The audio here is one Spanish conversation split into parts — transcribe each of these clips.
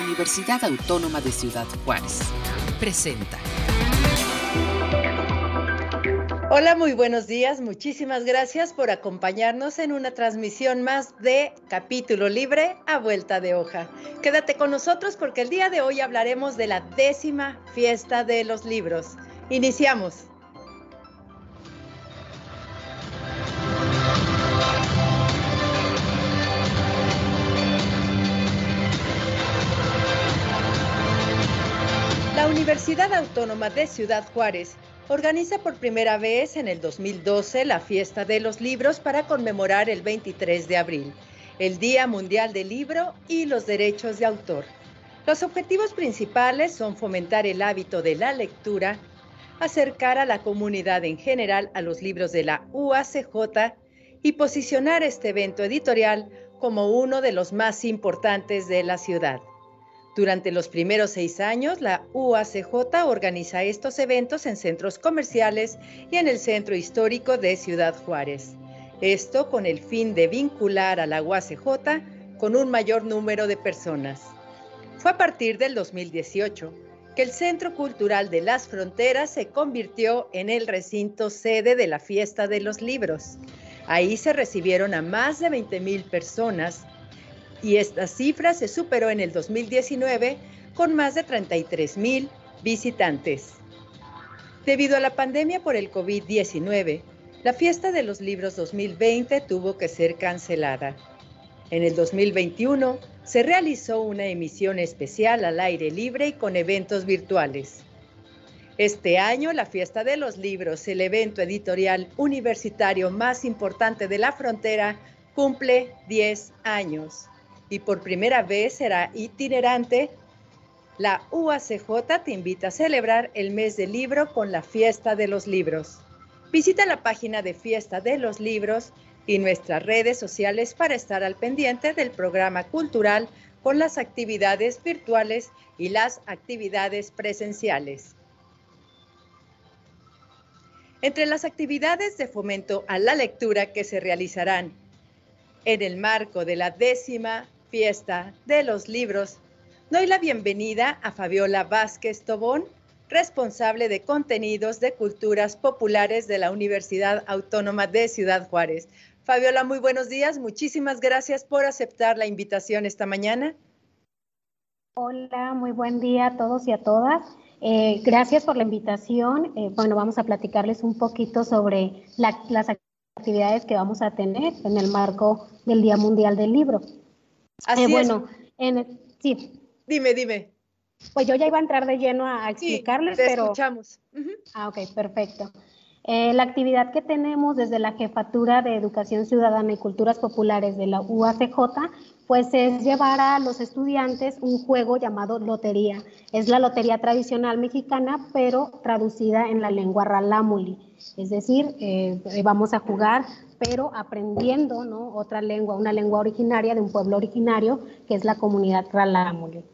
Universidad Autónoma de Ciudad Juárez. Presenta. Hola, muy buenos días. Muchísimas gracias por acompañarnos en una transmisión más de Capítulo Libre a Vuelta de Hoja. Quédate con nosotros porque el día de hoy hablaremos de la décima fiesta de los libros. Iniciamos. Universidad Autónoma de Ciudad Juárez organiza por primera vez en el 2012 la Fiesta de los Libros para conmemorar el 23 de abril, el Día Mundial del Libro y los Derechos de Autor. Los objetivos principales son fomentar el hábito de la lectura, acercar a la comunidad en general a los libros de la UACJ y posicionar este evento editorial como uno de los más importantes de la ciudad. Durante los primeros seis años, la UACJ organiza estos eventos en centros comerciales y en el centro histórico de Ciudad Juárez. Esto con el fin de vincular a la UACJ con un mayor número de personas. Fue a partir del 2018 que el Centro Cultural de las Fronteras se convirtió en el recinto sede de la Fiesta de los Libros. Ahí se recibieron a más de 20 mil personas y esta cifra se superó en el 2019 con más de 33 mil visitantes. Debido a la pandemia por el COVID-19, la fiesta de los libros 2020 tuvo que ser cancelada. En el 2021 se realizó una emisión especial al aire libre y con eventos virtuales. Este año la fiesta de los libros, el evento editorial universitario más importante de la frontera, cumple 10 años y por primera vez será itinerante, la UACJ te invita a celebrar el mes del libro con la fiesta de los libros. Visita la página de Fiesta de los Libros y nuestras redes sociales para estar al pendiente del programa cultural con las actividades virtuales y las actividades presenciales. Entre las actividades de fomento a la lectura que se realizarán en el marco de la décima fiesta de los libros, doy la bienvenida a Fabiola Vázquez Tobón, responsable de contenidos de culturas populares de la Universidad Autónoma de Ciudad Juárez. Fabiola, muy buenos días. Muchísimas gracias por aceptar la invitación esta mañana. Hola, muy buen día a todos y a todas. Eh, gracias por la invitación. Eh, bueno, vamos a platicarles un poquito sobre las actividades que vamos a tener en el marco del Día Mundial del Libro. Así eh, bueno, En sí. Dime, dime. Pues yo ya iba a entrar de lleno a, explicarles, sí, te pero. escuchamos. Ah, ok, perfecto. Eh, la actividad que tenemos desde la Jefatura de Educación Ciudadana y Culturas Populares de la UACJ, pues es llevar a los estudiantes un juego llamado lotería. Es la lotería tradicional mexicana, pero traducida en la lengua ralámuli. Es decir, eh, vamos a jugar pero aprendiendo ¿no? otra lengua, una lengua originaria de un pueblo originario, que es la comunidad Ralámuli.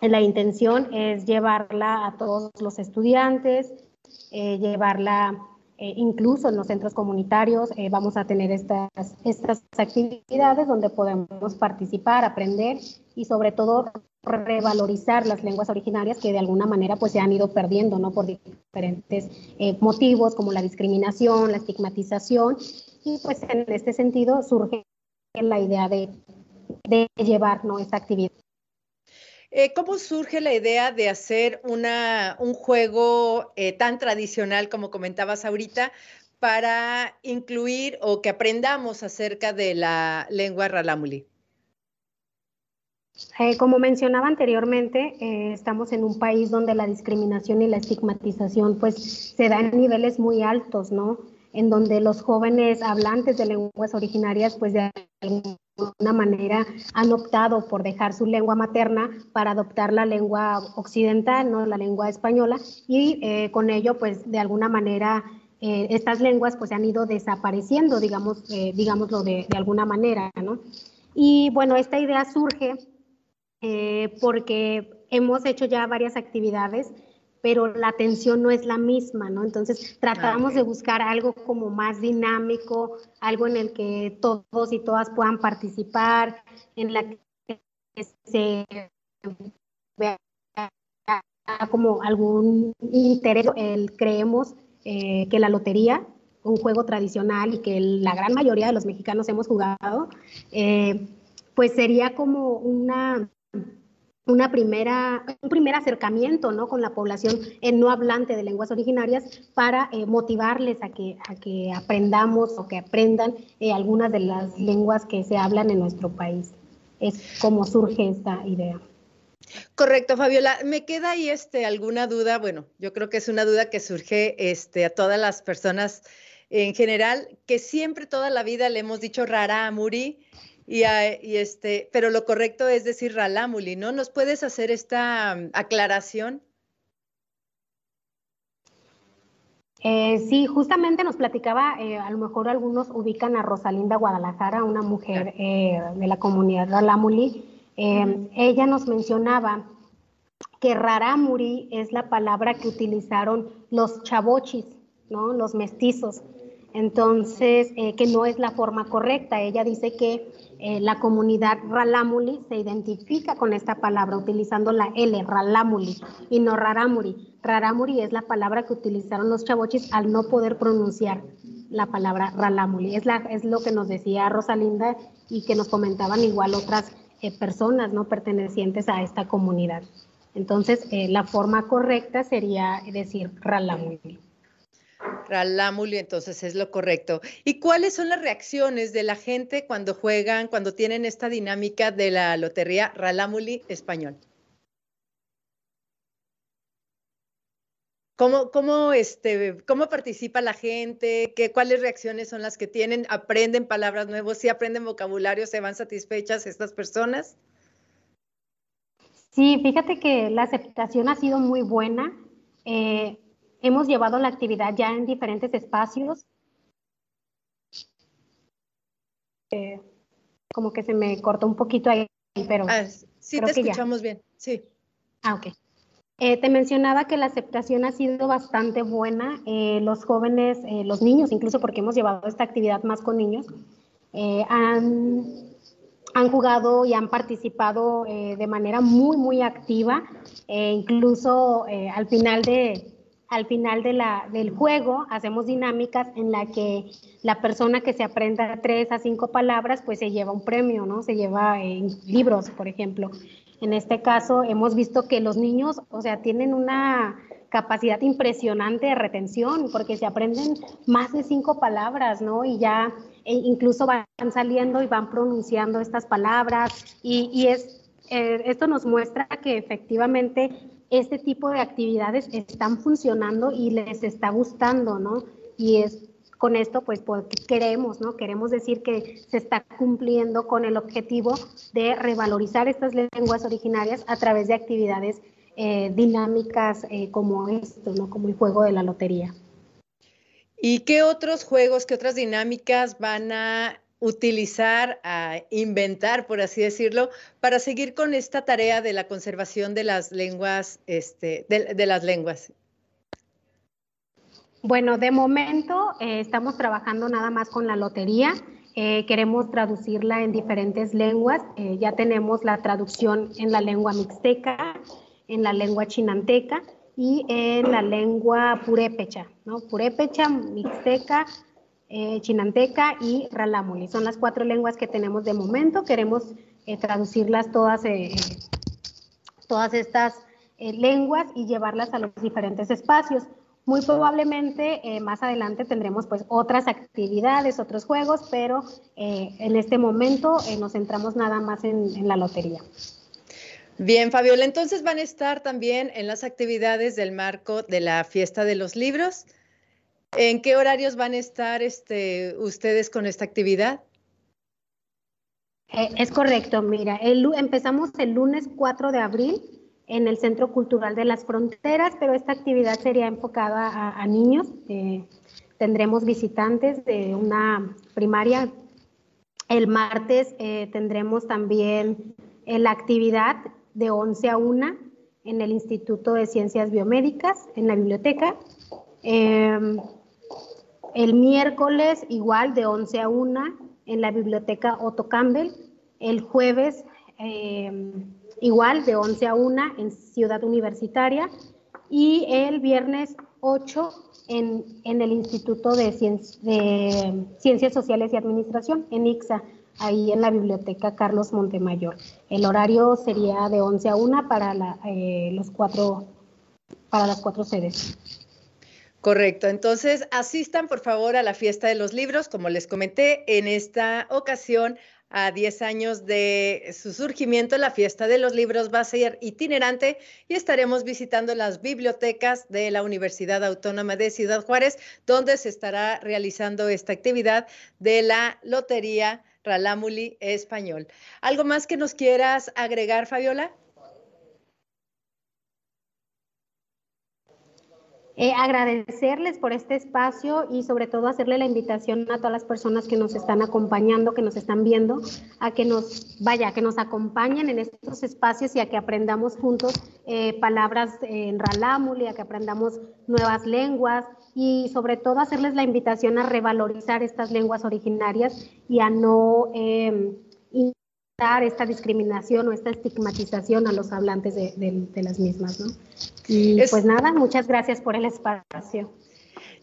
La intención es llevarla a todos los estudiantes, eh, llevarla eh, incluso en los centros comunitarios. Eh, vamos a tener estas, estas actividades donde podemos participar, aprender y sobre todo revalorizar las lenguas originarias que de alguna manera pues se han ido perdiendo, ¿no? Por diferentes motivos como la discriminación, la estigmatización y pues en este sentido surge la idea de, de llevar ¿no? esta actividad. Eh, ¿Cómo surge la idea de hacer una, un juego eh, tan tradicional como comentabas ahorita para incluir o que aprendamos acerca de la lengua ralámuli? Eh, como mencionaba anteriormente, estamos en un país donde la discriminación y la estigmatización pues se da en niveles muy altos, ¿no? en donde los jóvenes hablantes de lenguas originarias, pues de alguna manera han optado por dejar su lengua materna para adoptar la lengua occidental, ¿no? la lengua española, y eh, con ello, pues de alguna manera, eh, estas lenguas pues han ido desapareciendo, digamos, eh, digámoslo de, de, alguna manera, ¿no? Y bueno, esta idea surge porque hemos hecho ya varias actividades pero la atención no es la misma, ¿no? Entonces tratamos de buscar algo como más dinámico, algo en el que todos y todas puedan participar, en la que se vea como algún interés, el, creemos que la lotería un juego tradicional y que la gran mayoría de los mexicanos hemos jugado, eh, pues sería como una, una primera, un primer acercamiento ¿no? con la población no hablante de lenguas originarias para eh, motivarles a que, a que aprendamos o que aprendan eh, algunas de las lenguas que se hablan en nuestro país. Es como surge esta idea. Correcto, Fabiola. Me queda ahí este, alguna duda. Bueno, yo creo que es una duda que surge este, a todas las personas en general, que siempre toda la vida le hemos dicho Raramuri, y, y este, pero lo correcto es decir Ralamuli, ¿no? ¿Nos puedes hacer esta mm, aclaración? Eh, sí, justamente nos platicaba, eh, a lo mejor algunos ubican a Rosalinda Guadalajara, una mujer eh, de la comunidad Ralamuli. Ella nos mencionaba que Raramuri es la palabra que utilizaron los chavochis, ¿no? los mestizos. Entonces, eh, que no es la forma correcta. Ella dice que eh, la comunidad Ralamuli se identifica con esta palabra utilizando la L, Ralamuli, y no Raramuri. Raramuri es la palabra que utilizaron los chavochis al no poder pronunciar la palabra Ralamuli. Es, lo que nos decía Rosalinda y que nos comentaban igual otras eh, personas no pertenecientes a esta comunidad. Entonces, la forma correcta sería decir Ralamuli. Ralamuli, entonces es lo correcto. ¿Y cuáles son las reacciones de la gente cuando juegan, cuando tienen esta dinámica de la lotería Ralamuli español? ¿Cómo, cómo, este, ¿Cómo participa la gente? ¿Qué, ¿Cuáles reacciones son las que tienen? ¿Aprenden palabras nuevas? ¿Sí aprenden vocabulario? ¿Se van satisfechas estas personas? Sí, fíjate que la aceptación ha sido muy buena. Eh, Hemos llevado la actividad ya en diferentes espacios. Eh, como que se me cortó un poquito ahí, pero... Ah, sí, te escuchamos bien, sí. Ah, ok. Eh, te mencionaba que la aceptación ha sido bastante buena. Eh, los jóvenes, los niños, incluso porque hemos llevado esta actividad más con niños, han, han, jugado y han participado de manera muy, muy activa. incluso al final de, al final de la, del juego hacemos dinámicas en la que la persona que se aprenda tres a cinco palabras, pues se lleva un premio, ¿no? Se lleva en libros, por ejemplo. En este caso hemos visto que los niños, o sea, tienen una capacidad impresionante de retención, porque se aprenden más de cinco palabras, ¿no? Y ya e incluso van saliendo y van pronunciando estas palabras, y, y es, eh, esto nos muestra que efectivamente este tipo de actividades están funcionando y les está gustando, ¿no? Y es con esto, pues, porque queremos, ¿no? Queremos decir que se está cumpliendo con el objetivo de revalorizar estas lenguas originarias a través de actividades eh, dinámicas eh, como esto, ¿no? Como el juego de la lotería. ¿Y qué otros juegos, qué otras dinámicas van a utilizar, a inventar, por así decirlo, para seguir con esta tarea de la conservación de las lenguas, este, de, las lenguas? Bueno, de momento eh, estamos trabajando nada más con la lotería. Eh, queremos traducirla en diferentes lenguas. Eh, ya tenemos la traducción en la lengua mixteca, en la lengua chinanteca y en la lengua purépecha, ¿no? Purépecha, mixteca, eh, chinanteca y ralámuli. Son las cuatro lenguas que tenemos de momento. Queremos eh, traducirlas todas, eh, todas estas lenguas y llevarlas a los diferentes espacios. Muy probablemente más adelante tendremos pues otras actividades, otros juegos, pero en este momento nos centramos nada más en la lotería. Bien, Fabiola, entonces van a estar también en las actividades del marco de la fiesta de los libros. ¿En qué horarios van a estar este, ustedes con esta actividad? Eh, es correcto, mira, empezamos el lunes 4 de abril en el Centro Cultural de las Fronteras, pero esta actividad sería enfocada a, niños. Eh, tendremos visitantes de una primaria. El martes eh, tendremos también la actividad de 11 a 1 en el Instituto de Ciencias Biomédicas, en la biblioteca. El miércoles igual de 11 a 1 en la biblioteca Otto Campbell. El jueves em, igual de 11 a 1 en Ciudad Universitaria y el viernes 8 en, el Instituto de, Ciencias Sociales y Administración, en ICSA, ahí en la Biblioteca Carlos Montemayor. El horario sería de 11 a 1 para, eh, los cuatro, para las cuatro sedes. Correcto, entonces asistan por favor a la fiesta de los libros, como les comenté, en esta ocasión a 10 años de su surgimiento, la fiesta de los libros va a ser itinerante y estaremos visitando las bibliotecas de la Universidad Autónoma de Ciudad Juárez, donde se estará realizando esta actividad de la Lotería Ralámuli Español. ¿Algo más que nos quieras agregar, Fabiola? Eh, agradecerles por este espacio y sobre todo hacerle la invitación a todas las personas que nos están acompañando, que nos están viendo, a que nos, vaya, que nos acompañen en estos espacios y a que aprendamos juntos eh, palabras en Ralámuli, a que aprendamos nuevas lenguas y sobre todo hacerles la invitación a revalorizar estas lenguas originarias y a no eh, esta discriminación o esta estigmatización a los hablantes de, las mismas, ¿no? Y pues nada, muchas gracias por el espacio.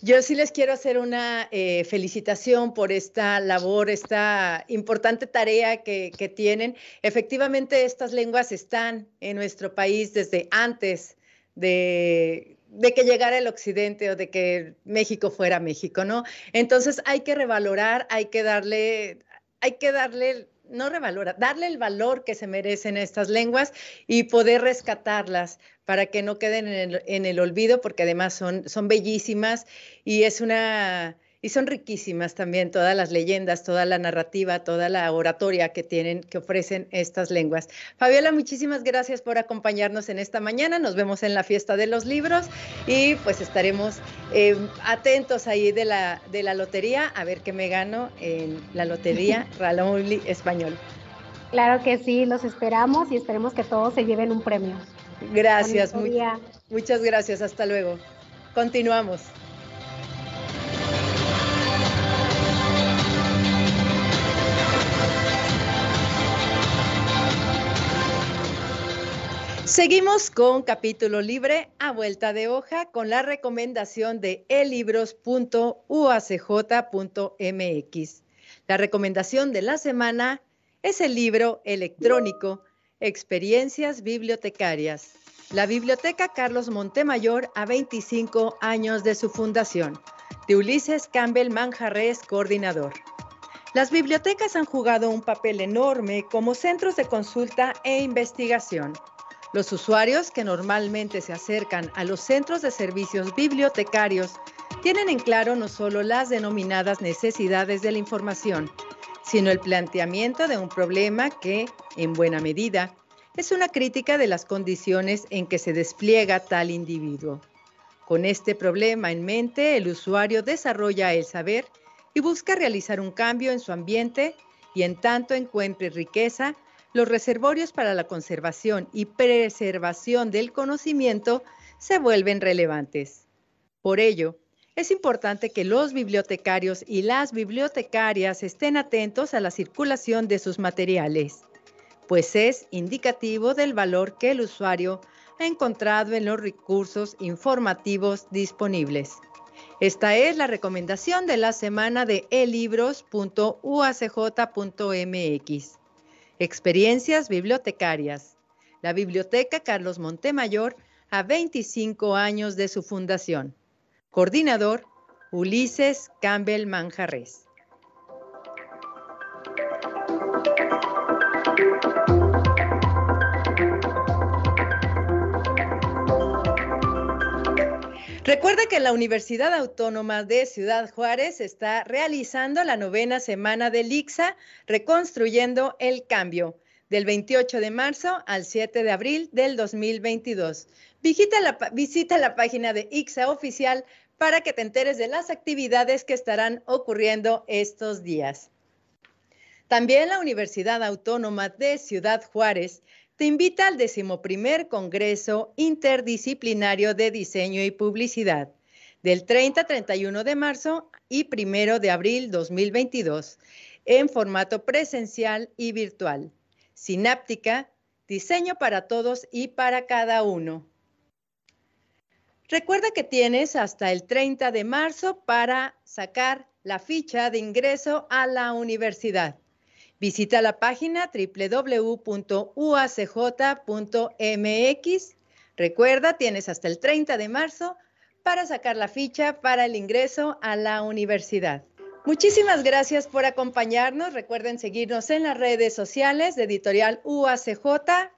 Yo sí les quiero hacer una eh, felicitación por esta labor, esta importante tarea que, que, tienen. Efectivamente, estas lenguas están en nuestro país desde antes de, de, que llegara el occidente o de que México fuera México, ¿no? Entonces hay que revalorar, hay que darle, hay que darle no revalora, darle el valor que se merecen estas lenguas y poder rescatarlas para que no queden en el, olvido, porque además son, son bellísimas y es una y son riquísimas también todas las leyendas, toda la narrativa, toda la oratoria que tienen, que ofrecen estas lenguas. Fabiola, muchísimas gracias por acompañarnos en esta mañana. Nos vemos en la fiesta de los libros y pues estaremos eh, atentos ahí de la, de la lotería a ver qué me gano en la lotería Ralamuli Español. Claro que sí, los esperamos y esperemos que todos se lleven un premio. Gracias, muchas gracias, hasta luego. Continuamos. Seguimos con capítulo libre a vuelta de hoja con la recomendación de elibros.uacj.mx. La recomendación de la semana es el libro electrónico Experiencias Bibliotecarias. La Biblioteca Carlos Montemayor a 25 años de su fundación. De Ulises Campbell Manjarres, coordinador. Las bibliotecas han jugado un papel enorme como centros de consulta e investigación los usuarios que normalmente se acercan a los centros de servicios bibliotecarios tienen en claro no solo las denominadas necesidades de la información, sino el planteamiento de un problema que, en buena medida, es una crítica de las condiciones en que se despliega tal individuo. Con este problema en mente, el usuario desarrolla el saber y busca realizar un cambio en su ambiente y en tanto encuentre riqueza, los reservorios para la conservación y preservación del conocimiento se vuelven relevantes. Por ello, es importante que los bibliotecarios y las bibliotecarias estén atentos a la circulación de sus materiales, pues es indicativo del valor que el usuario ha encontrado en los recursos informativos disponibles. Esta es la recomendación de la semana de elibros.uacj.mx. Experiencias bibliotecarias. La Biblioteca Carlos Montemayor a 25 años de su fundación. Coordinador, Ulises Campbell Manjarres. Recuerda que la Universidad Autónoma de Ciudad Juárez está realizando la novena semana del ICSA, reconstruyendo el cambio, del 28 de marzo al 7 de abril del 2022. Visita la, visita la página de ICSA oficial para que te enteres de las actividades que estarán ocurriendo estos días. También la Universidad Autónoma de Ciudad Juárez te invita al decimoprimer Congreso Interdisciplinario de Diseño y Publicidad del 30 31 de marzo y 1 de abril 2022 en formato presencial y virtual. Sináptica diseño para todos y para cada uno. Recuerda que tienes hasta el 30 de marzo para sacar la ficha de ingreso a la universidad. Visita la página www.uacj.mx. Recuerda, tienes hasta el 30 de marzo para sacar la ficha para el ingreso a la universidad. Muchísimas gracias por acompañarnos. Recuerden seguirnos en las redes sociales de Editorial UACJ,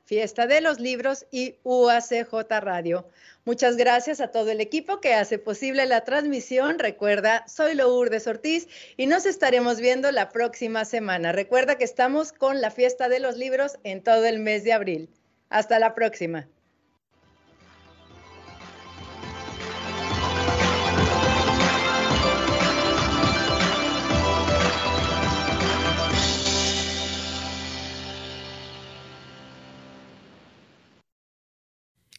Fiesta de los Libros y UACJ Radio. Muchas gracias a todo el equipo que hace posible la transmisión. Recuerda, soy Lourdes Ortiz y nos estaremos viendo la próxima semana. Recuerda que estamos con la Fiesta de los Libros en todo el mes de abril. Hasta la próxima.